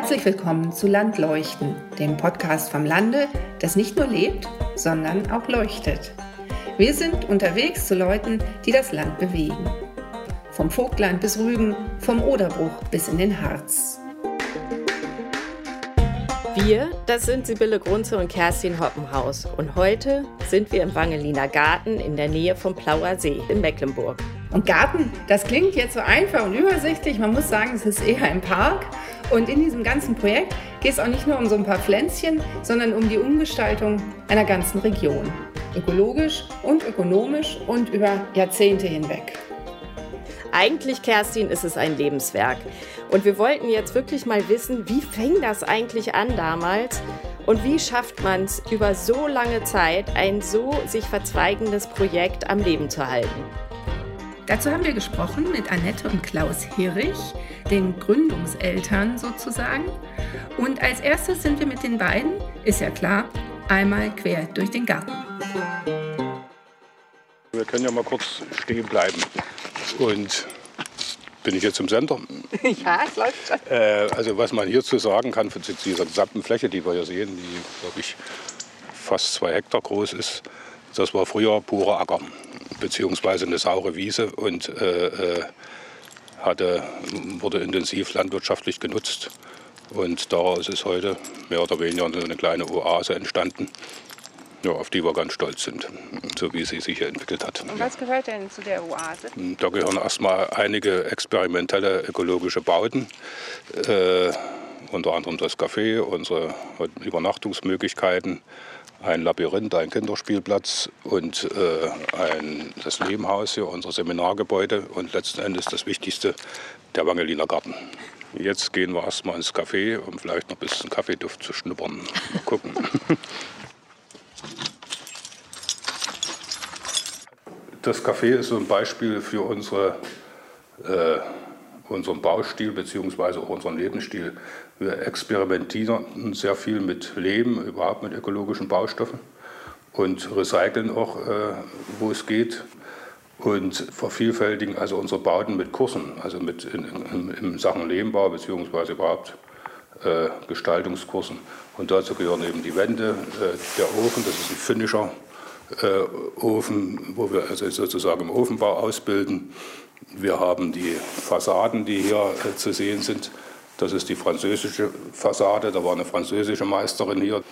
Herzlich willkommen zu Landleuchten, dem Podcast vom Lande, das nicht nur lebt, sondern auch leuchtet. Wir sind unterwegs zu Leuten, die das Land bewegen. Vom Vogtland bis Rügen, vom Oderbruch bis in den Harz. Wir, das sind Sibylle Grunze und Kerstin Hoppenhaus. Und heute sind wir im Wangeliner Garten in der Nähe vom Plauer See in Mecklenburg. Und Garten, das klingt jetzt so einfach und übersichtlich. Man muss sagen, es ist eher ein Park. Und in diesem ganzen Projekt geht es auch nicht nur um so ein paar Pflänzchen, sondern um die Umgestaltung einer ganzen Region. Ökologisch und ökonomisch und über Jahrzehnte hinweg. Eigentlich, Kerstin, ist es ein Lebenswerk. Und wir wollten jetzt wirklich mal wissen, wie fing das eigentlich an damals und wie schafft man es über so lange Zeit, ein so sich verzweigendes Projekt am Leben zu halten. Dazu haben wir gesprochen mit Annette und Klaus Hirrich, den Gründungseltern sozusagen. Und als erstes sind wir mit den beiden, ist ja klar, einmal quer durch den Garten. Wir können ja mal kurz stehen bleiben und bin ich jetzt im Sender? Ja, es läuft schon. Äh, also was man hierzu sagen kann von dieser gesamten Fläche, die wir hier sehen, die glaube ich fast zwei Hektar groß ist, das war früher purer Acker beziehungsweise eine saure Wiese und äh, äh, hatte, wurde intensiv landwirtschaftlich genutzt. Und daraus ist heute mehr oder weniger eine kleine Oase entstanden ja, auf die wir ganz stolz sind, so wie sie sich hier entwickelt hat. Und was gehört denn zu der Oase? Da gehören erstmal einige experimentelle ökologische Bauten. Äh, unter anderem das Café, unsere Übernachtungsmöglichkeiten, ein Labyrinth, ein Kinderspielplatz und äh, ein, das Lehmhaus hier, unser Seminargebäude und letzten Endes das Wichtigste, der Wangeliner Garten. Jetzt gehen wir erstmal ins Café, um vielleicht noch ein bisschen Kaffeeduft zu schnuppern. Mal gucken. Das Café ist so ein Beispiel für unsere, äh, unseren Baustil bzw. auch unseren Lebensstil. Wir experimentieren sehr viel mit Leben, überhaupt mit ökologischen Baustoffen und recyceln auch, äh, wo es geht und vervielfältigen also unsere Bauten mit Kursen, also mit in, in, in Sachen Lehmbau bzw. überhaupt äh, Gestaltungskursen. Und dazu gehören eben die Wände, äh, der Ofen, das ist ein finnischer äh, Ofen, wo wir also sozusagen im Ofenbau ausbilden. Wir haben die Fassaden, die hier äh, zu sehen sind. Das ist die französische Fassade, da war eine französische Meisterin hier.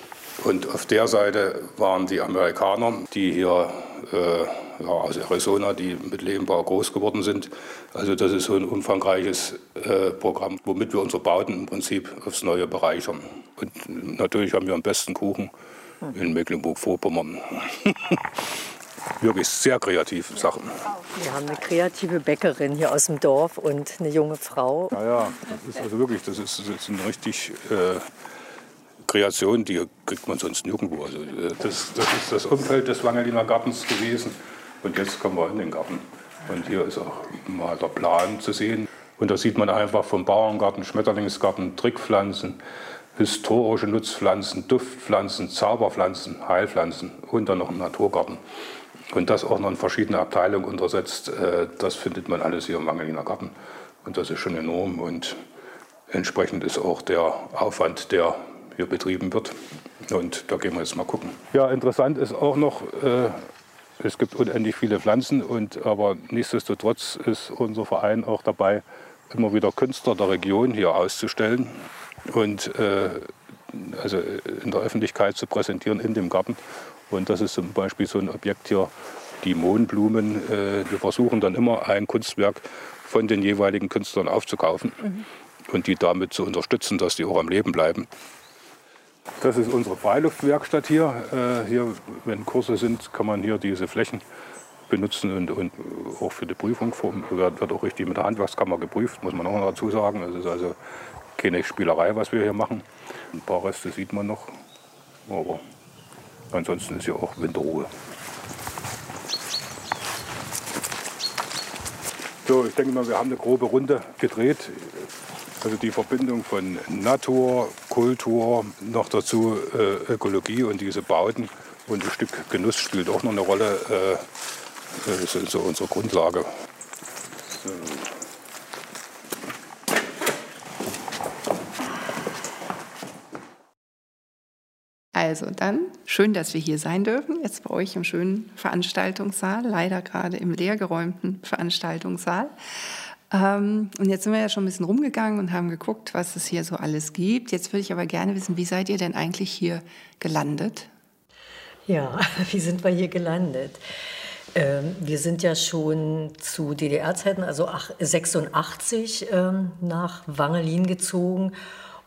Und auf der Seite waren die Amerikaner, die hier äh, ja, aus Arizona, die mit Lehmbau groß geworden sind. Also das ist so ein umfangreiches äh, Programm, womit wir unsere Bauten im Prinzip aufs Neue bereichern. Und natürlich haben wir am besten Kuchen in Mecklenburg-Vorpommern. Wirklich sehr kreative Sachen. Wir haben eine kreative Bäckerin hier aus dem Dorf und eine junge Frau. Ja, ja, das ist also wirklich, das ist, das ist eine richtig äh, Kreation, die kriegt man sonst nirgendwo. Also, äh, das, das ist das Umfeld des Wangeliner Gartens gewesen. Und jetzt kommen wir in den Garten. Und hier ist auch mal der Plan zu sehen. Und da sieht man einfach vom Bauerngarten, Schmetterlingsgarten, Trickpflanzen, historische Nutzpflanzen, Duftpflanzen, Zauberpflanzen, Heilpflanzen und dann noch einen Naturgarten. Und das auch noch in verschiedene Abteilungen untersetzt, äh, das findet man alles hier im Wangeliner Garten. Und das ist schon enorm und entsprechend ist auch der Aufwand, der hier betrieben wird. Und da gehen wir jetzt mal gucken. Ja, interessant ist auch noch, äh, es gibt unendlich viele Pflanzen, und, aber nichtsdestotrotz ist unser Verein auch dabei, immer wieder Künstler der Region hier auszustellen und äh, also in der Öffentlichkeit zu präsentieren in dem Garten. Und das ist zum Beispiel so ein Objekt hier, die Mohnblumen. Äh, wir versuchen dann immer ein Kunstwerk von den jeweiligen Künstlern aufzukaufen mhm. und die damit zu unterstützen, dass die auch am Leben bleiben. Das ist unsere Freiluftwerkstatt hier. Äh, hier, wenn Kurse sind, kann man hier diese Flächen benutzen und, und auch für die Prüfung wird, wird auch richtig mit der Handwerkskammer geprüft, muss man auch noch dazu sagen. Es ist also keine Spielerei, was wir hier machen. Ein paar Reste sieht man noch, aber ansonsten ist hier auch Winterruhe. So, ich denke mal, wir haben eine grobe Runde gedreht. Also die Verbindung von Natur, Kultur, noch dazu äh, Ökologie und diese Bauten und ein Stück Genuss spielt auch noch eine Rolle. Äh, das ist so unsere Grundlage. So. Also dann, schön, dass wir hier sein dürfen, jetzt bei euch im schönen Veranstaltungssaal, leider gerade im leergeräumten Veranstaltungssaal. Ähm, und jetzt sind wir ja schon ein bisschen rumgegangen und haben geguckt, was es hier so alles gibt. Jetzt würde ich aber gerne wissen, wie seid ihr denn eigentlich hier gelandet? Ja, wie sind wir hier gelandet? Ähm, wir sind ja schon zu DDR-Zeiten, also 86, ähm, nach Wangelin gezogen.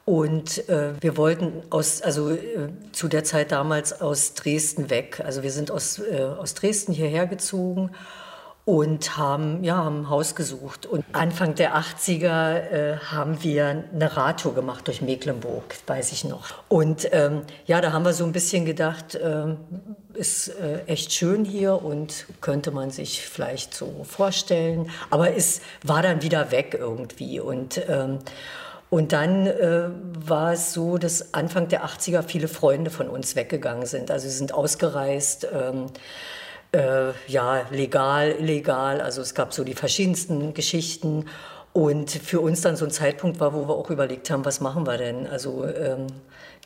Und äh, wir wollten aus, also äh, zu der Zeit damals aus Dresden weg. Also wir sind aus, äh, aus Dresden hierher gezogen und haben, ja, haben ein Haus gesucht. Und Anfang der 80er äh, haben wir eine Radtour gemacht durch Mecklenburg, weiß ich noch. Und ähm, ja, da haben wir so ein bisschen gedacht, äh, ist äh, echt schön hier und könnte man sich vielleicht so vorstellen. Aber es war dann wieder weg irgendwie. Und, ähm, und dann äh, war es so, dass Anfang der 80er viele Freunde von uns weggegangen sind. Also sie sind ausgereist. Ähm, äh, ja, legal, illegal. Also es gab so die verschiedensten Geschichten. Und für uns dann so ein Zeitpunkt war, wo wir auch überlegt haben, was machen wir denn? Also ähm,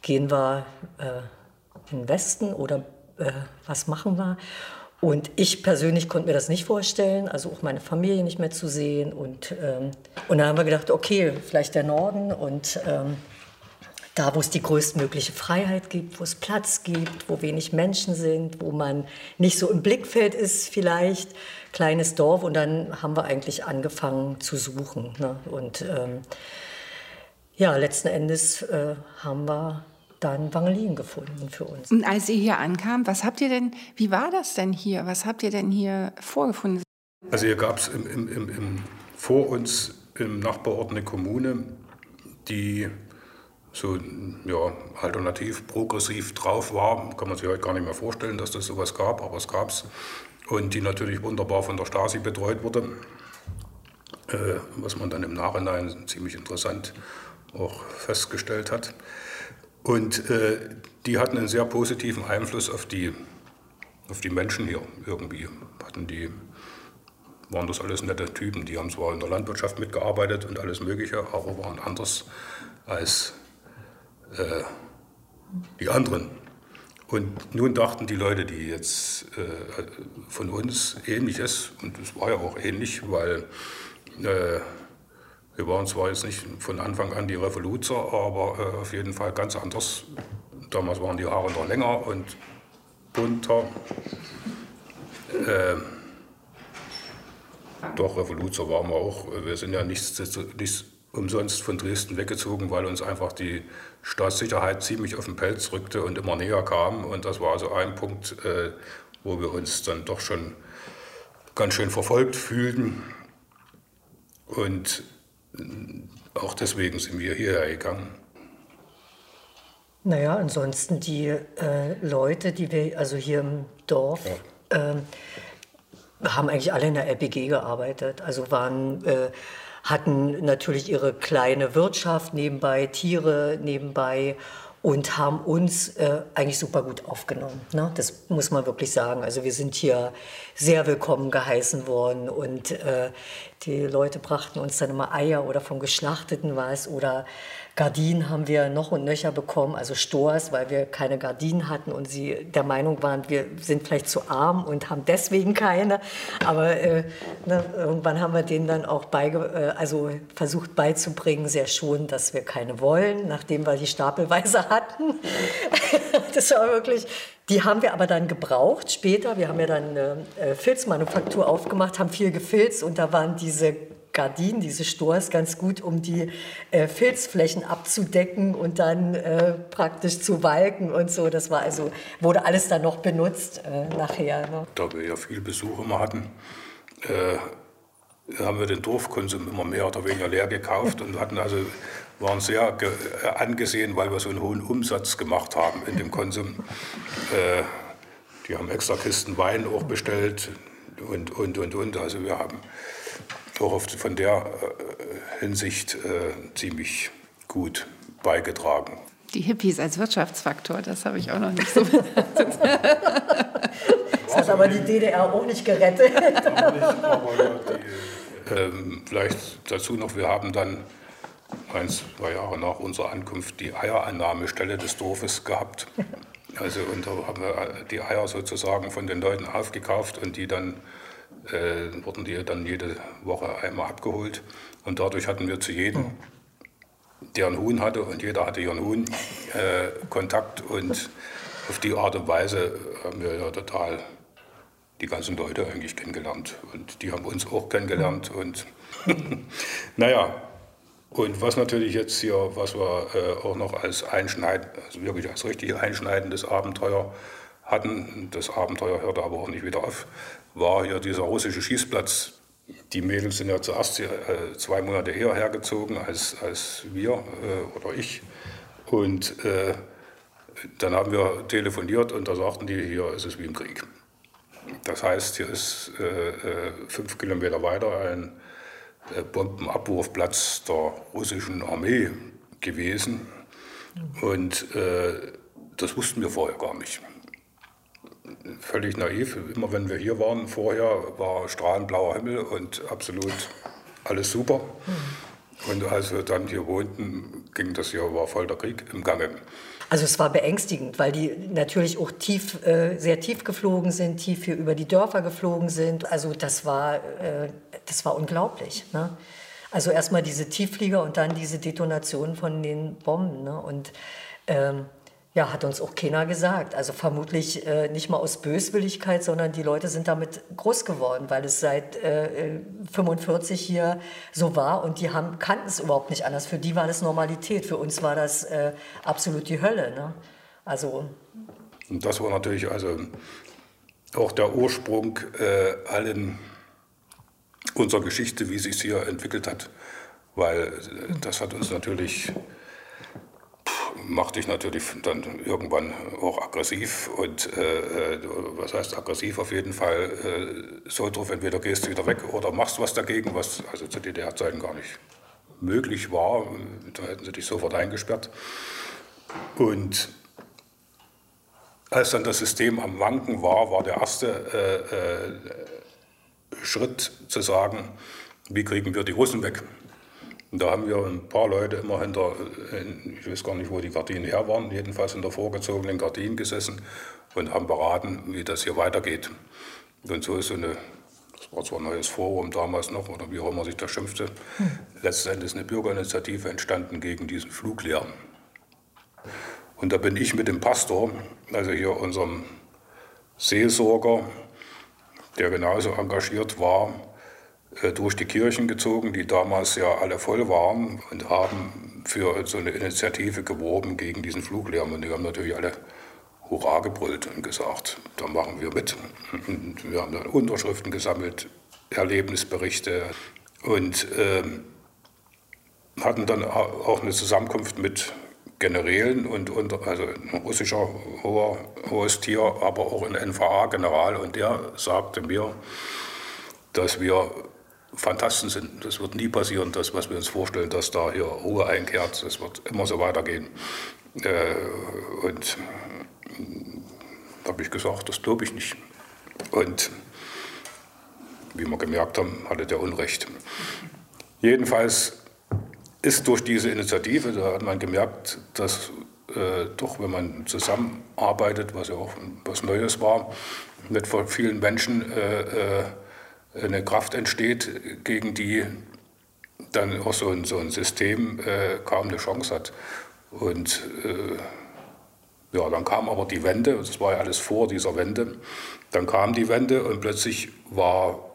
gehen wir äh, in den Westen oder äh, was machen wir? Und ich persönlich konnte mir das nicht vorstellen, also auch meine Familie nicht mehr zu sehen. Und, ähm, und dann haben wir gedacht, okay, vielleicht der Norden und ähm, da, wo es die größtmögliche Freiheit gibt, wo es Platz gibt, wo wenig Menschen sind, wo man nicht so im Blickfeld ist vielleicht, kleines Dorf. Und dann haben wir eigentlich angefangen zu suchen. Ne? Und ähm, ja, letzten Endes äh, haben wir dann Wangelin gefunden für uns. Und als ihr hier ankam, was habt ihr denn, wie war das denn hier? Was habt ihr denn hier vorgefunden? Also hier gab es im, im, im, vor uns im Nachbarort eine Kommune, die so ja, alternativ, progressiv drauf war. Kann man sich heute gar nicht mehr vorstellen, dass das sowas gab, aber es gab es. Und die natürlich wunderbar von der Stasi betreut wurde, äh, was man dann im Nachhinein ziemlich interessant auch festgestellt hat. Und äh, die hatten einen sehr positiven Einfluss auf die, auf die Menschen hier irgendwie. Hatten die, waren das alles nette Typen. Die haben zwar in der Landwirtschaft mitgearbeitet und alles Mögliche, aber waren anders als äh, die anderen. Und nun dachten die Leute, die jetzt äh, von uns ähnlich ist, und es war ja auch ähnlich, weil äh, wir waren zwar jetzt nicht von Anfang an die Revoluzer, aber äh, auf jeden Fall ganz anders. Damals waren die Haare noch länger und bunter. Äh, doch, Revoluzer waren wir auch. Wir sind ja nichts, nichts umsonst von Dresden weggezogen, weil uns einfach die Staatssicherheit ziemlich auf den Pelz rückte und immer näher kam. Und das war also ein Punkt, äh, wo wir uns dann doch schon ganz schön verfolgt fühlten. Und auch deswegen sind wir hierher gegangen. Naja, ansonsten die äh, Leute, die wir, also hier im Dorf, ja. äh, haben eigentlich alle in der LPG gearbeitet. Also waren äh, hatten natürlich ihre kleine Wirtschaft nebenbei, Tiere nebenbei und haben uns äh, eigentlich super gut aufgenommen. Ne? Das muss man wirklich sagen. Also wir sind hier sehr willkommen geheißen worden und äh, die Leute brachten uns dann immer Eier oder vom Geschlachteten was oder Gardinen haben wir noch und nöcher bekommen, also Stores, weil wir keine Gardinen hatten und sie der Meinung waren, wir sind vielleicht zu arm und haben deswegen keine. Aber äh, ne, irgendwann haben wir denen dann auch beige, äh, also versucht beizubringen, sehr schon, dass wir keine wollen, nachdem wir die stapelweise hatten. das war wirklich die haben wir aber dann gebraucht später. Wir haben ja dann eine äh, Filzmanufaktur aufgemacht, haben viel gefilzt und da waren diese Gardinen, diese Stores ganz gut, um die äh, Filzflächen abzudecken und dann äh, praktisch zu walken und so. Das war also, wurde alles dann noch benutzt nachher. Ne? Da wir ja viel Besuch immer hatten, haben wir den Dorfkonsum immer mehr oder weniger leer gekauft und hatten also waren sehr äh, angesehen, weil wir so einen hohen Umsatz gemacht haben in dem Konsum. Äh, die haben extra Kisten Wein auch bestellt und, und, und, und. Also wir haben auch von der äh, Hinsicht äh, ziemlich gut beigetragen. Die Hippies als Wirtschaftsfaktor, das habe ich auch noch nicht so. das hat aber die DDR auch nicht gerettet. Nicht, aber die, ähm, vielleicht dazu noch, wir haben dann ein, zwei Jahre nach unserer Ankunft die Eierannahmestelle des Dorfes gehabt. Also und da haben wir die Eier sozusagen von den Leuten aufgekauft und die dann äh, wurden die dann jede Woche einmal abgeholt. Und dadurch hatten wir zu jedem, der einen Huhn hatte, und jeder hatte ihren Huhn, äh, Kontakt. Und auf die Art und Weise haben wir ja total die ganzen Leute eigentlich kennengelernt. Und die haben uns auch kennengelernt. Und naja, und was natürlich jetzt hier, was wir äh, auch noch als einschneidend, also wirklich als richtig einschneidendes Abenteuer hatten, das Abenteuer hörte aber auch nicht wieder auf, war hier dieser russische Schießplatz. Die Mädels sind ja zuerst äh, zwei Monate eher hergezogen als, als wir äh, oder ich. Und äh, dann haben wir telefoniert und da sagten die, hier ist es wie im Krieg. Das heißt, hier ist äh, äh, fünf Kilometer weiter ein Bombenabwurfplatz der russischen Armee gewesen. Und äh, das wussten wir vorher gar nicht. Völlig naiv. Immer wenn wir hier waren vorher, war strahlend blauer Himmel und absolut alles super. Und als wir dann hier wohnten, ging das hier, war voll der Krieg im Gange. Also es war beängstigend, weil die natürlich auch tief, äh, sehr tief geflogen sind, tief hier über die Dörfer geflogen sind. Also das war, äh, das war unglaublich. Ne? Also erstmal diese Tiefflieger und dann diese Detonation von den Bomben. Ne? Und ähm, ja, hat uns auch keiner gesagt. Also vermutlich äh, nicht mal aus Böswilligkeit, sondern die Leute sind damit groß geworden, weil es seit äh, 45 hier so war und die haben, kannten es überhaupt nicht anders. Für die war das Normalität, für uns war das äh, absolut die Hölle. Ne? Also. Und das war natürlich also auch der Ursprung äh, allen unserer Geschichte, wie sich hier entwickelt hat, weil äh, das hat uns natürlich macht dich natürlich dann irgendwann auch aggressiv. Und äh, äh, was heißt aggressiv auf jeden Fall? Äh, so drauf, entweder gehst du wieder weg oder machst was dagegen, was also zu DDR-Zeiten gar nicht möglich war. Da hätten sie dich sofort eingesperrt. Und als dann das System am Wanken war, war der erste äh, äh, Schritt zu sagen, wie kriegen wir die Russen weg? Und da haben wir ein paar Leute immer hinter, ich weiß gar nicht, wo die Gardinen her waren, jedenfalls in der vorgezogenen Gardinen gesessen und haben beraten, wie das hier weitergeht. Und so ist so eine, das war zwar ein neues Forum damals noch, oder wie auch immer sich das schimpfte, hm. letztendlich eine Bürgerinitiative entstanden gegen diesen Fluglärm. Und da bin ich mit dem Pastor, also hier unserem Seelsorger, der genauso engagiert war, äh, durch die Kirchen gezogen, die damals ja alle voll waren und haben für so eine Initiative geworben gegen diesen Fluglärm. Und die haben natürlich alle Hurra gebrüllt und gesagt, da machen wir mit. Und wir haben dann Unterschriften gesammelt, Erlebnisberichte und äh, hatten dann auch eine Zusammenkunft mit Generälen und, und also ein russischer hoher, hohes Tier, aber auch ein NVA-General. Und der sagte mir, dass wir Fantasten sind. Das wird nie passieren, das, was wir uns vorstellen, dass da hier Ruhe einkehrt. Das wird immer so weitergehen. Äh, und da habe ich gesagt, das glaube ich nicht. Und wie wir gemerkt haben, hatte der Unrecht. Jedenfalls ist durch diese Initiative, da hat man gemerkt, dass äh, doch, wenn man zusammenarbeitet, was ja auch was Neues war, mit vielen Menschen, äh, äh eine Kraft entsteht, gegen die dann auch so ein, so ein System äh, kaum eine Chance hat. Und äh, ja, dann kam aber die Wende, das war ja alles vor dieser Wende, dann kam die Wende und plötzlich war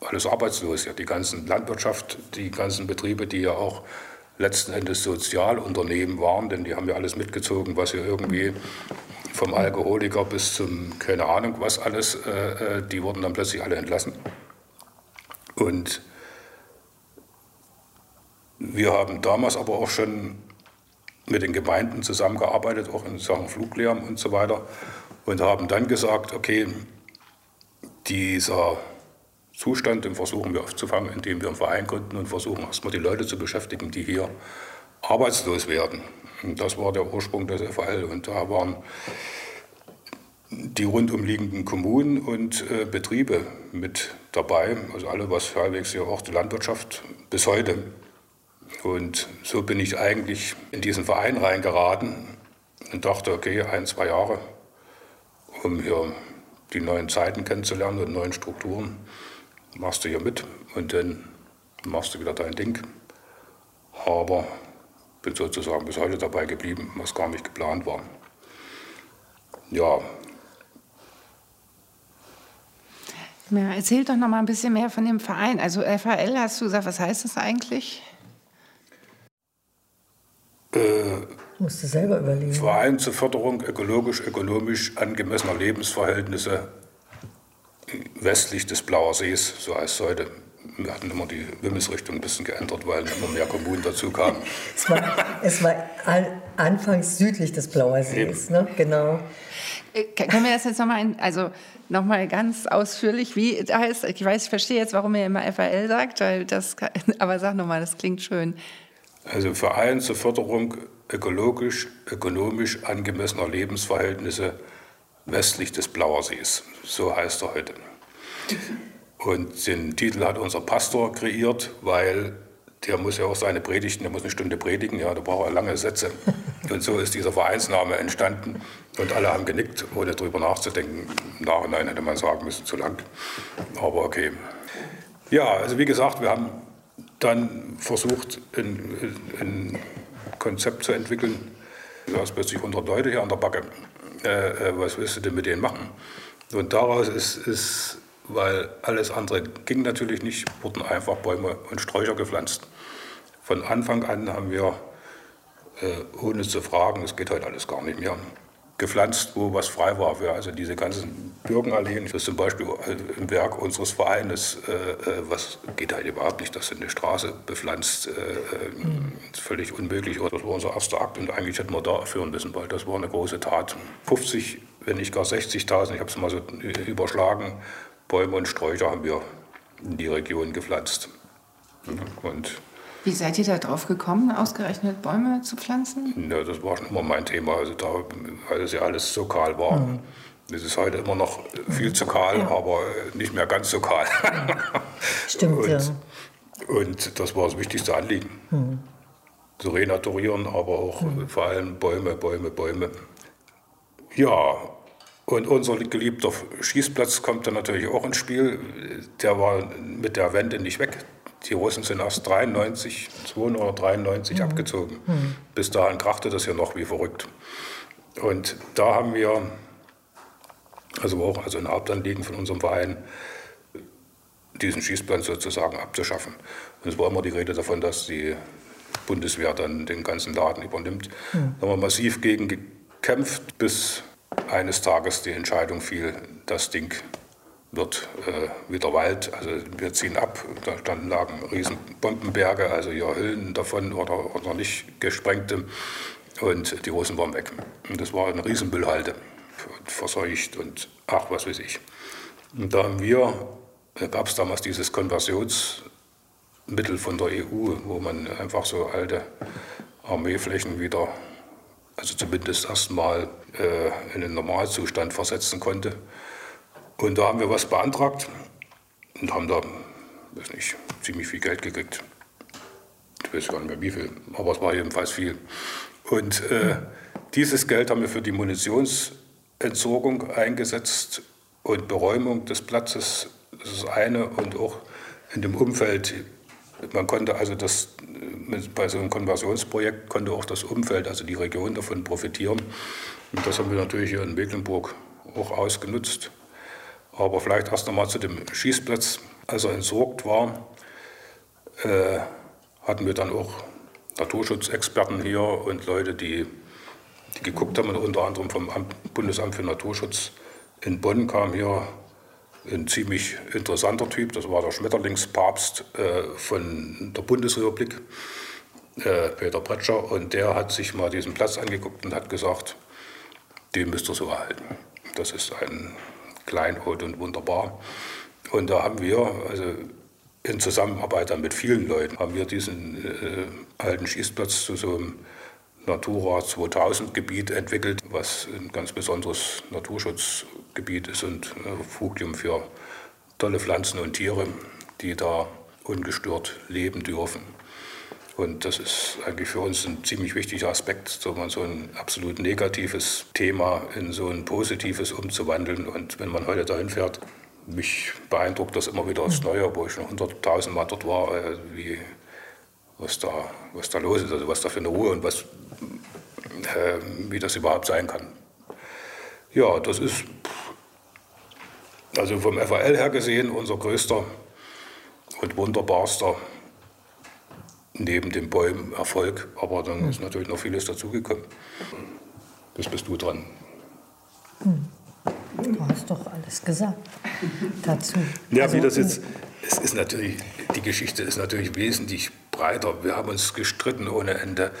alles arbeitslos. Ja, die ganzen Landwirtschaft, die ganzen Betriebe, die ja auch letzten Endes Sozialunternehmen waren, denn die haben ja alles mitgezogen, was hier irgendwie vom Alkoholiker bis zum, keine Ahnung was alles, äh, äh, die wurden dann plötzlich alle entlassen. Und wir haben damals aber auch schon mit den Gemeinden zusammengearbeitet, auch in Sachen Fluglärm und so weiter, und haben dann gesagt, okay, dieser Zustand, den versuchen wir aufzufangen, indem wir einen Verein gründen und versuchen erstmal die Leute zu beschäftigen, die hier arbeitslos werden. Das war der Ursprung des FAL. Und da waren die rundumliegenden Kommunen und äh, Betriebe mit dabei, also alle, was halbwegs hier auch die Landwirtschaft bis heute. Und so bin ich eigentlich in diesen Verein reingeraten und dachte, okay, ein, zwei Jahre, um hier die neuen Zeiten kennenzulernen und neuen Strukturen, machst du hier mit und dann machst du wieder dein Ding. Aber bin sozusagen bis heute dabei geblieben, was gar nicht geplant war. Ja. ja erzähl doch noch mal ein bisschen mehr von dem Verein. Also FHL hast du gesagt, was heißt das eigentlich? Äh, Musst du selber überlegen. Verein zur Förderung ökologisch-ökonomisch angemessener Lebensverhältnisse westlich des Blauer Sees, so heißt es heute. Wir hatten immer die Wimmelsrichtung ein bisschen geändert, weil immer mehr Kommunen dazu kamen. es war, es war anfangs südlich des Blauer Sees, ne? genau. Äh, können wir das jetzt nochmal, also noch ganz ausführlich, wie heißt, ich weiß, ich verstehe jetzt, warum ihr immer FAL sagt, weil das, aber sag nochmal, das klingt schön. Also Verein zur Förderung ökologisch, ökonomisch angemessener Lebensverhältnisse westlich des Blauer Sees. So heißt er heute. Und den Titel hat unser Pastor kreiert, weil der muss ja auch seine Predigten, der muss eine Stunde predigen, ja, da braucht er lange Sätze. Und so ist dieser Vereinsname entstanden und alle haben genickt, ohne darüber nachzudenken. Im Nachhinein hätte man sagen müssen, zu lang. Aber okay. Ja, also wie gesagt, wir haben dann versucht, ein, ein Konzept zu entwickeln. Du hast plötzlich 100 Leute hier an der Backe. Äh, äh, was willst du denn mit denen machen? Und daraus ist, ist, weil alles andere ging natürlich nicht, wurden einfach Bäume und Sträucher gepflanzt. Von Anfang an haben wir, äh, ohne zu fragen, es geht heute alles gar nicht mehr, gepflanzt, wo was frei war. Wir also diese ganzen Birkenalleen, das ist zum Beispiel im Werk unseres Vereines, äh, äh, was geht halt überhaupt nicht, dass eine Straße bepflanzt, äh, mhm. ist völlig unmöglich. Das war unser erster Akt und eigentlich hätten wir da führen müssen, weil das war eine große Tat. 50, wenn nicht gar 60.000, ich habe es mal so überschlagen, Bäume und Sträucher haben wir in die Region gepflanzt. Und wie seid ihr da drauf gekommen, ausgerechnet Bäume zu pflanzen? Ja, das war schon immer mein Thema, also da, weil es ja alles so kahl war. Mhm. Es ist heute immer noch viel zu kahl, ja. aber nicht mehr ganz so kahl. Stimmt, und, ja. Und das war das wichtigste Anliegen. Mhm. Zu renaturieren, aber auch mhm. vor allem Bäume, Bäume, Bäume. Ja, und unser geliebter Schießplatz kommt dann natürlich auch ins Spiel. Der war mit der Wende nicht weg. Die Russen sind erst 93, 293 mhm. abgezogen. Mhm. Bis dahin krachte das ja noch wie verrückt. Und da haben wir, also auch also ein Hauptanliegen von unserem Verein, diesen Schießplan sozusagen abzuschaffen. Und es war immer die Rede davon, dass die Bundeswehr dann den ganzen Laden übernimmt. Mhm. Da haben wir massiv gegen gekämpft, bis eines Tages die Entscheidung fiel, das Ding wird äh, wieder Wald. Also wir ziehen ab. Da standen lagen riesen Bombenberge, also ja Hüllen davon oder, oder nicht gesprengte. Und die Russen waren weg. Und das war eine Riesenmüllhalde. Und verseucht und ach, was weiß ich. Und da haben wir, gab es damals dieses Konversionsmittel von der EU, wo man einfach so alte Armeeflächen wieder, also zumindest erstmal äh, in den Normalzustand versetzen konnte. Und da haben wir was beantragt und haben da, weiß nicht, ziemlich viel Geld gekriegt. Ich weiß gar nicht mehr wie viel, aber es war jedenfalls viel. Und äh, dieses Geld haben wir für die Munitionsentsorgung eingesetzt und Beräumung des Platzes. Das ist eine und auch in dem Umfeld. Man konnte also das, bei so einem Konversionsprojekt konnte auch das Umfeld, also die Region davon profitieren. Und das haben wir natürlich hier in Mecklenburg auch ausgenutzt. Aber vielleicht erst einmal zu dem Schießplatz. Als er entsorgt war, äh, hatten wir dann auch Naturschutzexperten hier und Leute, die, die geguckt haben, unter anderem vom Amt, Bundesamt für Naturschutz in Bonn kam hier ein ziemlich interessanter Typ, das war der Schmetterlingspapst äh, von der Bundesrepublik, äh, Peter Bretscher, und der hat sich mal diesen Platz angeguckt und hat gesagt, den müsst ihr so erhalten. Das ist ein Kleinod und wunderbar. Und da haben wir, also in Zusammenarbeit dann mit vielen Leuten, haben wir diesen äh, alten Schießplatz zu so einem Natura 2000 Gebiet entwickelt, was ein ganz besonderes Naturschutzgebiet ist und äh, Fugium für tolle Pflanzen und Tiere, die da ungestört leben dürfen. Und das ist eigentlich für uns ein ziemlich wichtiger Aspekt, so, man so ein absolut negatives Thema in so ein positives umzuwandeln. Und wenn man heute dahin fährt, mich beeindruckt das immer wieder aufs Neue, wo ich schon hunderttausend Mal dort war, äh, wie, was, da, was da los ist, also was da für eine Ruhe und was, äh, wie das überhaupt sein kann. Ja, das ist also vom FAL her gesehen unser größter und wunderbarster neben dem Bäumen Erfolg. Aber dann ist natürlich noch vieles dazugekommen. Das bist du dran. Du hast doch alles gesagt dazu. Ja, also, wie das jetzt, es ist natürlich, die Geschichte ist natürlich wesentlich breiter. Wir haben uns gestritten ohne Ende.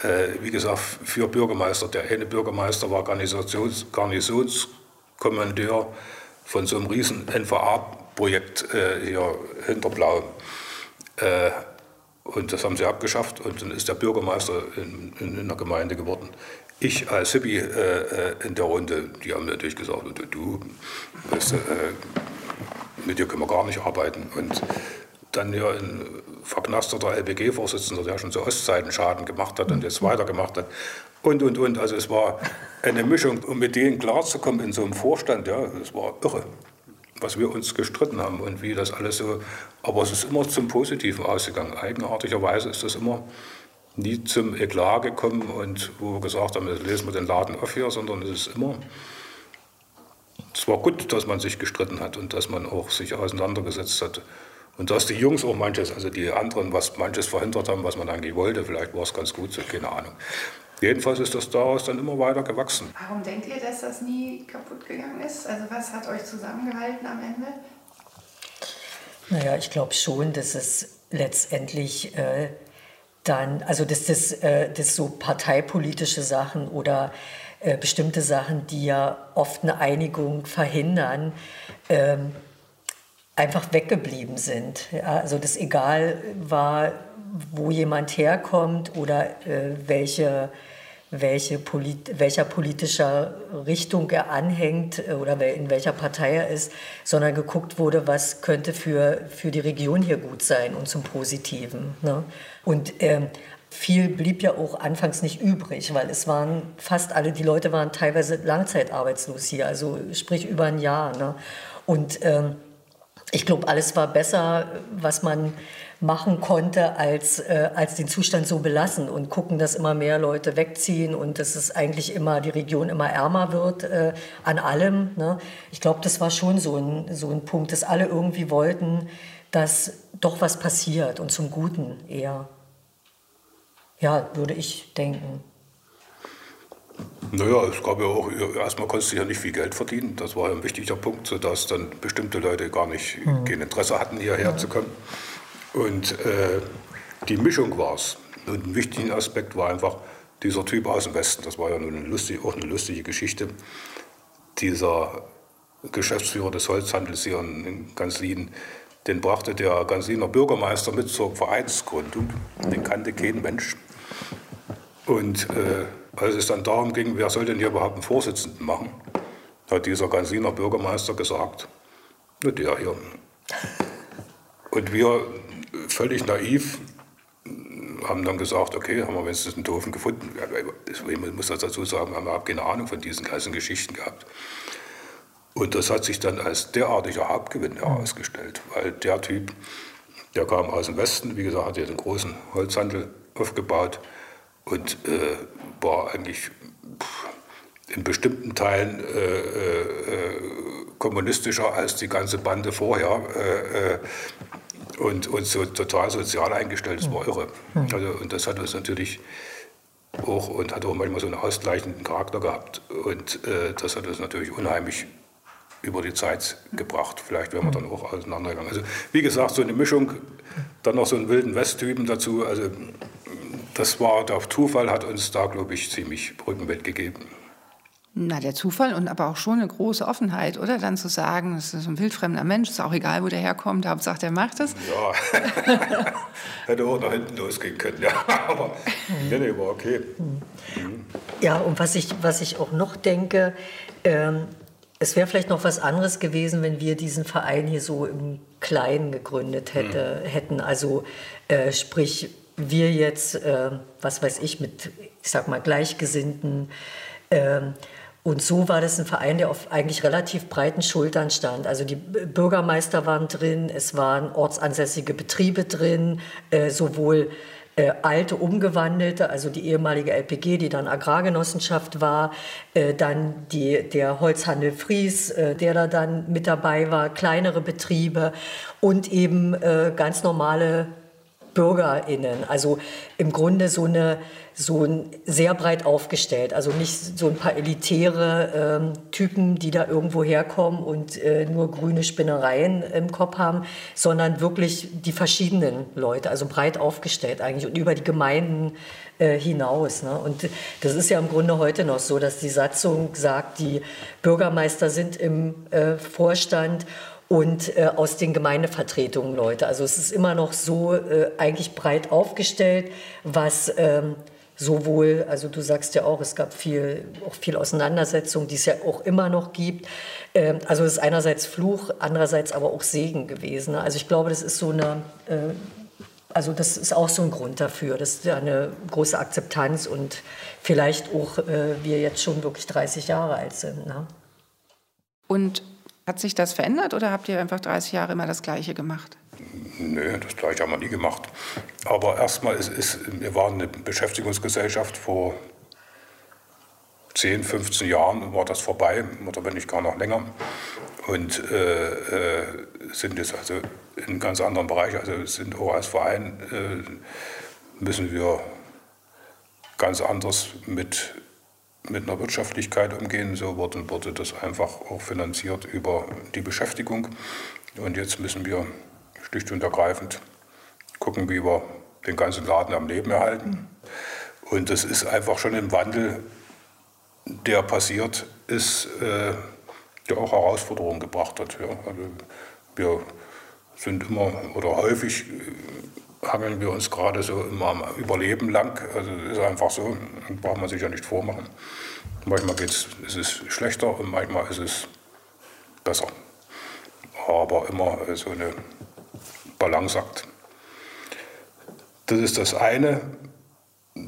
Äh, wie gesagt, für Bürgermeister. Der eine Bürgermeister war Garnisons, Garnisonskommandeur von so einem riesen NVA-Projekt äh, hier hinter Blau. Äh, und das haben sie abgeschafft und dann ist der Bürgermeister in, in, in der Gemeinde geworden. Ich als Hippie äh, äh, in der Runde, die haben natürlich gesagt, du, du weißt, äh, mit dir können wir gar nicht arbeiten. Und dann hier ein verknasterter LBG-Vorsitzender, der schon zu Ostzeiten Schaden gemacht hat und jetzt weitergemacht hat. Und, und, und. Also es war eine Mischung, um mit denen klarzukommen in so einem Vorstand, ja, das war irre was wir uns gestritten haben und wie das alles so. Aber es ist immer zum Positiven ausgegangen. Eigenartigerweise ist das immer nie zum Eklat gekommen und wo wir gesagt haben, jetzt lesen wir den Laden auf hier, sondern es ist immer. Es war gut, dass man sich gestritten hat und dass man auch sich auseinandergesetzt hat. Und dass die Jungs auch manches, also die anderen, was manches verhindert haben, was man eigentlich wollte, vielleicht war es ganz gut, so, keine Ahnung. Jedenfalls ist das daraus dann immer weiter gewachsen. Warum denkt ihr, dass das nie kaputt gegangen ist? Also was hat euch zusammengehalten am Ende? Naja, ich glaube schon, dass es letztendlich äh, dann, also dass das, äh, dass so parteipolitische Sachen oder äh, bestimmte Sachen, die ja oft eine Einigung verhindern, ähm, einfach weggeblieben sind. Ja, also das egal war, wo jemand herkommt oder äh, welche, welche Polit welcher politischer Richtung er anhängt äh, oder in welcher Partei er ist, sondern geguckt wurde, was könnte für, für die Region hier gut sein und zum Positiven. Ne? Und ähm, viel blieb ja auch anfangs nicht übrig, weil es waren fast alle, die Leute waren teilweise langzeitarbeitslos hier, also sprich über ein Jahr. Ne? Und ähm, ich glaube, alles war besser, was man machen konnte, als, äh, als den Zustand so belassen und gucken, dass immer mehr Leute wegziehen und dass es eigentlich immer, die Region immer ärmer wird äh, an allem. Ne? Ich glaube, das war schon so ein, so ein Punkt, dass alle irgendwie wollten, dass doch was passiert und zum Guten eher. Ja, würde ich denken. Naja, es gab ja auch, erstmal konntest du ja nicht viel Geld verdienen. Das war ein wichtiger Punkt, sodass dann bestimmte Leute gar nicht mhm. kein Interesse hatten, hierher mhm. zu kommen. Und äh, die Mischung war es. Und ein wichtiger Aspekt war einfach dieser Typ aus dem Westen. Das war ja nun eine lustige, auch eine lustige Geschichte. Dieser Geschäftsführer des Holzhandels hier in Ganslin, den brachte der Gansliner Bürgermeister mit zur Vereinsgründung. Den kannte kein Mensch. Und äh, als es dann darum ging, wer soll denn hier überhaupt einen Vorsitzenden machen, hat dieser Gansliner Bürgermeister gesagt, na der hier. Und wir völlig naiv haben dann gesagt, okay, haben wir wenigstens einen Doofen gefunden. Ich muss das dazu sagen, haben wir überhaupt keine Ahnung von diesen ganzen Geschichten gehabt. Und das hat sich dann als derartiger Hauptgewinn herausgestellt, weil der Typ, der kam aus dem Westen, wie gesagt, hat ja den großen Holzhandel aufgebaut und äh, war eigentlich in bestimmten Teilen äh, äh, kommunistischer als die ganze Bande vorher. Äh, äh, und, und so total sozial eingestellt, das war irre. Also, und das hat uns natürlich auch und hat auch manchmal so einen ausgleichenden Charakter gehabt. Und äh, das hat uns natürlich unheimlich über die Zeit gebracht. Vielleicht wären wir dann auch auseinandergegangen. Also wie gesagt, so eine Mischung, dann noch so einen wilden Westtypen dazu. Also das war der Zufall, hat uns da, glaube ich, ziemlich Rückenwind gegeben. Na, der Zufall und aber auch schon eine große Offenheit, oder? Dann zu sagen, es ist ein wildfremder Mensch, ist auch egal, wo der herkommt, Hauptsache der macht es. Ja, hätte auch nach hinten losgehen können, ja. Aber nee, nee, war okay. Mhm. Ja, und was ich, was ich auch noch denke, ähm, es wäre vielleicht noch was anderes gewesen, wenn wir diesen Verein hier so im Kleinen gegründet hätte, mhm. hätten. Also, äh, sprich, wir jetzt, äh, was weiß ich, mit, ich sag mal, Gleichgesinnten, äh, und so war das ein Verein, der auf eigentlich relativ breiten Schultern stand. Also die Bürgermeister waren drin, es waren ortsansässige Betriebe drin, äh, sowohl äh, alte umgewandelte, also die ehemalige LPG, die dann Agrargenossenschaft war, äh, dann die, der Holzhandel Fries, äh, der da dann mit dabei war, kleinere Betriebe und eben äh, ganz normale BürgerInnen. Also im Grunde so eine so ein, sehr breit aufgestellt. Also nicht so ein paar elitäre ähm, Typen, die da irgendwo herkommen und äh, nur grüne Spinnereien im Kopf haben, sondern wirklich die verschiedenen Leute, also breit aufgestellt eigentlich und über die Gemeinden äh, hinaus. Ne? Und das ist ja im Grunde heute noch so, dass die Satzung sagt, die Bürgermeister sind im äh, Vorstand und äh, aus den Gemeindevertretungen Leute. Also es ist immer noch so äh, eigentlich breit aufgestellt, was ähm, sowohl, also du sagst ja auch, es gab viel, auch viel Auseinandersetzung, die es ja auch immer noch gibt. Ähm, also es ist einerseits Fluch, andererseits aber auch Segen gewesen. Ne? Also ich glaube, das ist so eine, äh, also das ist auch so ein Grund dafür, dass da eine große Akzeptanz und vielleicht auch äh, wir jetzt schon wirklich 30 Jahre alt sind. Ne? Und hat sich das verändert oder habt ihr einfach 30 Jahre immer das Gleiche gemacht? Nö, das gleiche haben wir nie gemacht. Aber erstmal ist, ist wir waren eine Beschäftigungsgesellschaft vor 10, 15 Jahren war das vorbei, oder wenn nicht gar noch länger. Und äh, äh, sind jetzt also in einem ganz anderen Bereich, also sind auch als Verein äh, müssen wir ganz anders mit, mit einer Wirtschaftlichkeit umgehen. So wurde, wurde das einfach auch finanziert über die Beschäftigung. Und jetzt müssen wir schlicht und ergreifend gucken, wie wir den ganzen Laden am Leben erhalten. Und das ist einfach schon ein Wandel, der passiert ist, äh, der auch Herausforderungen gebracht hat. Ja. Also wir sind immer oder häufig hangeln wir uns gerade so immer am Überleben lang. Also ist einfach so, braucht man sich ja nicht vormachen. Manchmal geht's, ist es schlechter und manchmal ist es besser. Aber immer so eine Balanceakt. Das ist das eine.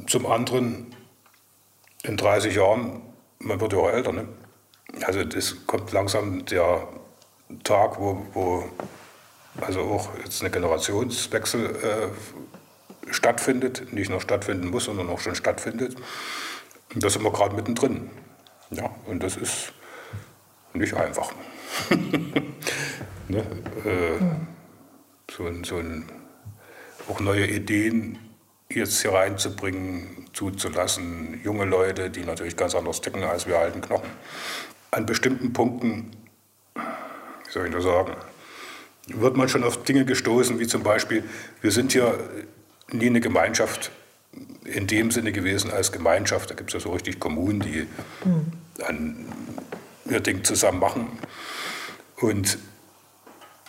Zum anderen, in 30 Jahren, man wird ja auch älter. Ne? Also es kommt langsam der Tag, wo, wo also auch jetzt eine Generationswechsel äh, stattfindet, nicht nur stattfinden muss, sondern auch schon stattfindet. Und da sind wir gerade mittendrin. Ja, und das ist nicht einfach. ne? äh, so ein, so ein, auch neue Ideen jetzt hier reinzubringen, zuzulassen. Junge Leute, die natürlich ganz anders ticken als wir alten Knochen. An bestimmten Punkten, wie soll ich das sagen, wird man schon auf Dinge gestoßen, wie zum Beispiel, wir sind ja nie eine Gemeinschaft in dem Sinne gewesen als Gemeinschaft. Da gibt es ja so richtig Kommunen, die mhm. ein, ihr Ding zusammen machen. Und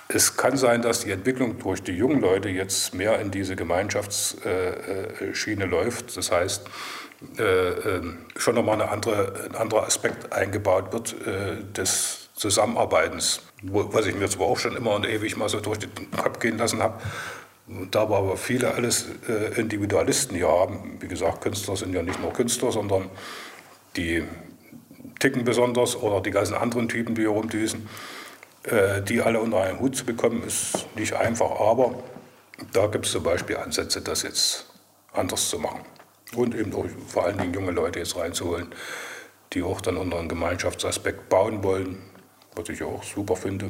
es kann sein, dass die Entwicklung durch die jungen Leute jetzt mehr in diese Gemeinschaftsschiene läuft. Das heißt, äh, ähm, schon nochmal eine andere, ein anderer Aspekt eingebaut wird äh, des Zusammenarbeitens, was ich mir zwar auch schon immer und ewig mal so durch den Kopf gehen lassen habe. Da wir aber viele alles äh, Individualisten hier haben, wie gesagt, Künstler sind ja nicht nur Künstler, sondern die ticken besonders oder die ganzen anderen Typen, die hier rumdüsen. Äh, die alle unter einen Hut zu bekommen, ist nicht einfach, aber da gibt es zum Beispiel Ansätze, das jetzt anders zu machen. Und eben auch vor allen Dingen junge Leute jetzt reinzuholen, die auch dann unter einen Gemeinschaftsaspekt bauen wollen, was ich auch super finde.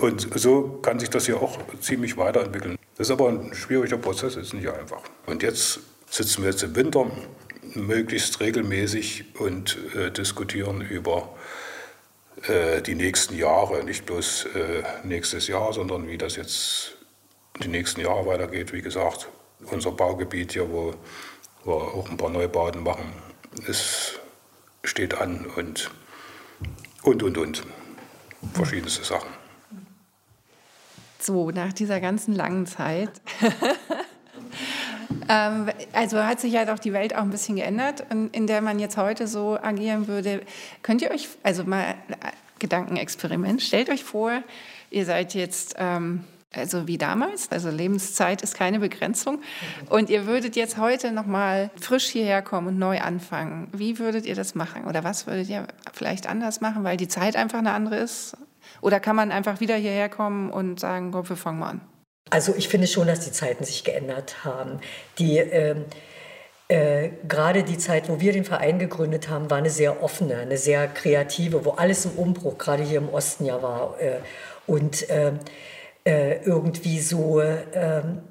Und so kann sich das hier auch ziemlich weiterentwickeln. Das ist aber ein schwieriger Prozess, ist nicht einfach. Und jetzt sitzen wir jetzt im Winter möglichst regelmäßig und äh, diskutieren über äh, die nächsten Jahre, nicht bloß äh, nächstes Jahr, sondern wie das jetzt die nächsten Jahre weitergeht. Wie gesagt, unser Baugebiet hier, wo wir auch ein paar Neubauten machen, es steht an und und und und. Verschiedenste Sachen. So, nach dieser ganzen langen Zeit Ähm, also hat sich ja doch die Welt auch ein bisschen geändert, in, in, der man jetzt heute so agieren würde. Könnt ihr euch, also mal äh, Gedankenexperiment, stellt euch vor, ihr seid jetzt ähm, also wie damals. Also Lebenszeit ist keine Begrenzung. Und ihr würdet jetzt heute noch mal frisch hierher kommen und neu anfangen. Wie würdet ihr das machen? Oder was würdet ihr vielleicht anders machen, weil die Zeit einfach eine andere ist? Oder kann man einfach wieder hierher kommen und sagen, komm, wir fangen mal an? Also ich finde schon, dass die Zeiten sich geändert haben. Die ähm, äh, gerade die Zeit, wo wir den Verein gegründet haben, war eine sehr offene, eine sehr kreative, wo alles im Umbruch, gerade hier im Osten ja war. Äh, und äh, äh, irgendwie so, ähm,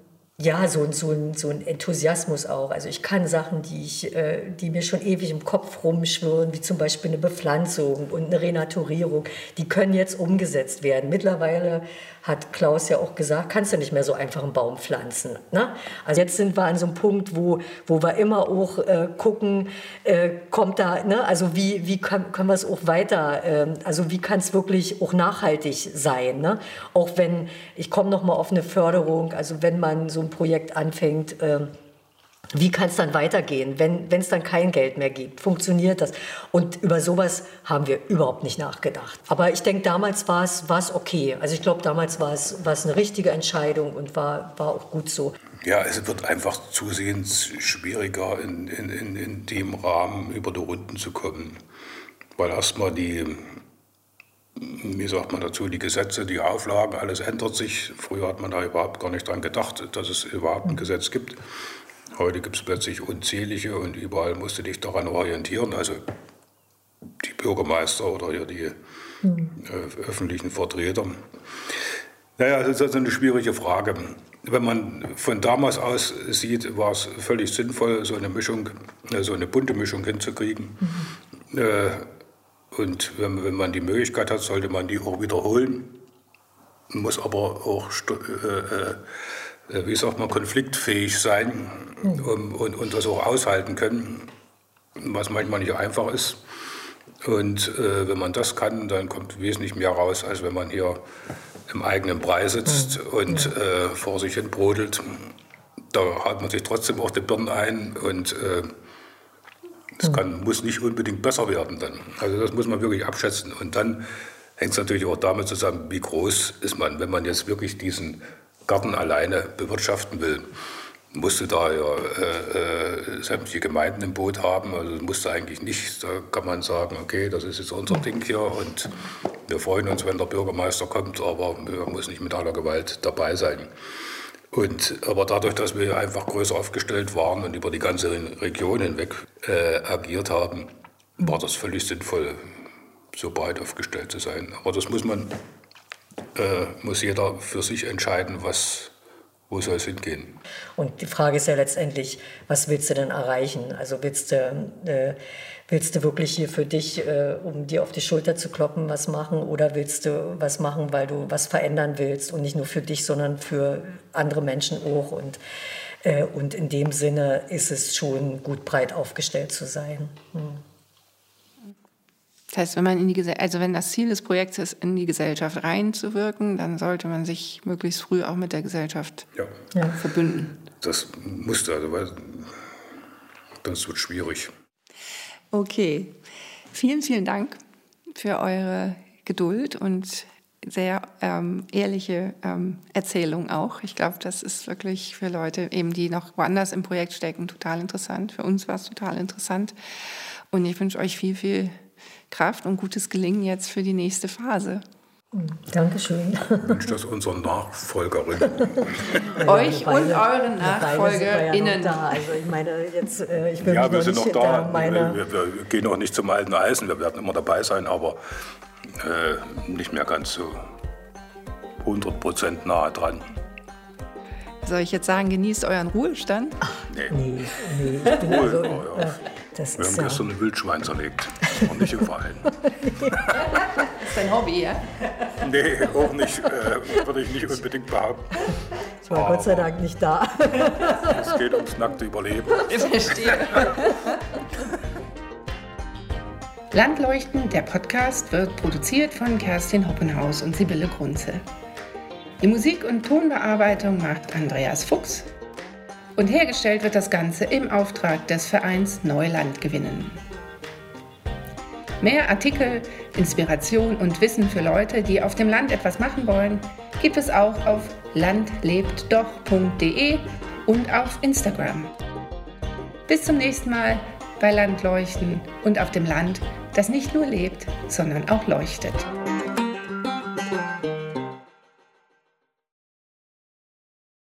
ja, so, so, ein, so ein Enthusiasmus auch. Also ich kann Sachen, die, ich, äh, die mir schon ewig im Kopf rumschwirren, wie zum Beispiel eine Bepflanzung und eine Renaturierung, die können jetzt umgesetzt werden. Mittlerweile hat Klaus ja auch gesagt, kannst du nicht mehr so einfach einen Baum pflanzen. Ne? Also jetzt sind wir an so einem Punkt, wo, wo wir immer auch äh, gucken, äh, kommt da, ne? also wie, wie kann, können wir es auch weiter, äh, also wie kann es wirklich auch nachhaltig sein. Ne? Auch wenn, ich komme nochmal auf eine Förderung, also wenn man so ein Projekt anfängt, ähm, wie kann es dann weitergehen, wenn es dann kein Geld mehr gibt? Funktioniert das? Und über sowas haben wir überhaupt nicht nachgedacht. Aber ich denke, damals war es okay. Also ich glaube, damals war es eine richtige Entscheidung und war, war auch gut so. Ja, es wird einfach zusehends schwieriger, in, in, in, in dem Rahmen über die Runden zu kommen. Weil erstmal die, wie sagt man dazu, die Gesetze, die Auflagen, alles ändert sich. Früher hat man da überhaupt gar nicht dran gedacht, dass es überhaupt ein Gesetz gibt. Heute gibt es plötzlich unzählige und überall musst du dich daran orientieren. Also die Bürgermeister oder hier die mhm. öffentlichen Vertreter. Naja, das ist eine schwierige Frage. Wenn man von damals aus sieht, war es völlig sinnvoll, so eine Mischung, äh, so eine bunte Mischung hinzukriegen. Mhm. Äh, und wenn, man die Möglichkeit hat, sollte man die auch wiederholen. Muss aber auch äh, wie sagt man, konfliktfähig sein um, und, und das auch aushalten können, was manchmal nicht einfach ist. Und äh, wenn man das kann, dann kommt wesentlich mehr raus, als wenn man hier im eigenen Brei sitzt und äh, vor sich hin brodelt. Da hat man sich trotzdem auch die Birnen ein und äh, es kann, muss nicht unbedingt besser werden dann. Also das muss man wirklich abschätzen. Und dann hängt es natürlich auch damit zusammen, wie groß ist man, wenn man jetzt wirklich diesen Garten alleine bewirtschaften will, musste da ja äh, äh, sämtliche Gemeinden im Boot haben. Also musste eigentlich nicht. Da kann man sagen, okay, das ist jetzt unser Ding hier und wir freuen uns, wenn der Bürgermeister kommt, aber er muss nicht mit aller Gewalt dabei sein. Und, aber dadurch, dass wir einfach größer aufgestellt waren und über die ganze Region hinweg äh, agiert haben, war das völlig sinnvoll, so breit aufgestellt zu sein. Aber das muss man äh, muss jeder für sich entscheiden, was, wo soll es hingehen. Und die Frage ist ja letztendlich, was willst du denn erreichen? Also willst du, äh, willst du wirklich hier für dich, äh, um dir auf die Schulter zu kloppen, was machen? Oder willst du was machen, weil du was verändern willst? Und nicht nur für dich, sondern für andere Menschen auch. Und, äh, und in dem Sinne ist es schon gut breit aufgestellt zu sein. Hm. Das heißt, wenn man in die also wenn das Ziel des Projekts ist, in die Gesellschaft reinzuwirken, dann sollte man sich möglichst früh auch mit der Gesellschaft ja. verbünden. Das musste, also weil das wird schwierig. Okay, vielen, vielen Dank für eure Geduld und sehr ähm, ehrliche ähm, Erzählung auch. Ich glaube, das ist wirklich für Leute, eben die noch woanders im Projekt stecken, total interessant. Für uns war es total interessant. Und ich wünsche euch viel, viel Kraft und gutes Gelingen jetzt für die nächste Phase. Dankeschön. Ich wünsche das unseren Nachfolgerinnen. Euch und euren NachfolgerInnen. Ja also ich meine, jetzt, äh, ich will ja, wir sind noch da. Meine wir, wir, gehen auch nicht zum alten Eisen. Wir werden immer dabei sein, aber äh, nicht mehr ganz so 100 Prozent nahe dran. Soll ich jetzt sagen, genießt euren Ruhestand? Ach, nee. nee, nee. Ich bin also, oh, ja. äh, das Wir haben ja gestern ein Wildschwein zerlegt. Und nicht im Verein. das ist dein Hobby, ja? Nee, auch nicht. Äh, würde ich nicht unbedingt behaupten. Ich war Aber Gott sei Dank nicht da. es geht ums nackte Überleben. Ich verstehe. Landleuchten, der Podcast, wird produziert von Kerstin Hoppenhaus und Sibylle Grunze. Die Musik- und Tonbearbeitung macht Andreas Fuchs und hergestellt wird das Ganze im Auftrag des Vereins Neuland gewinnen. Mehr Artikel, Inspiration und Wissen für Leute, die auf dem Land etwas machen wollen, gibt es auch auf landlebtdoch.de und auf Instagram. Bis zum nächsten Mal bei Landleuchten und auf dem Land, das nicht nur lebt, sondern auch leuchtet.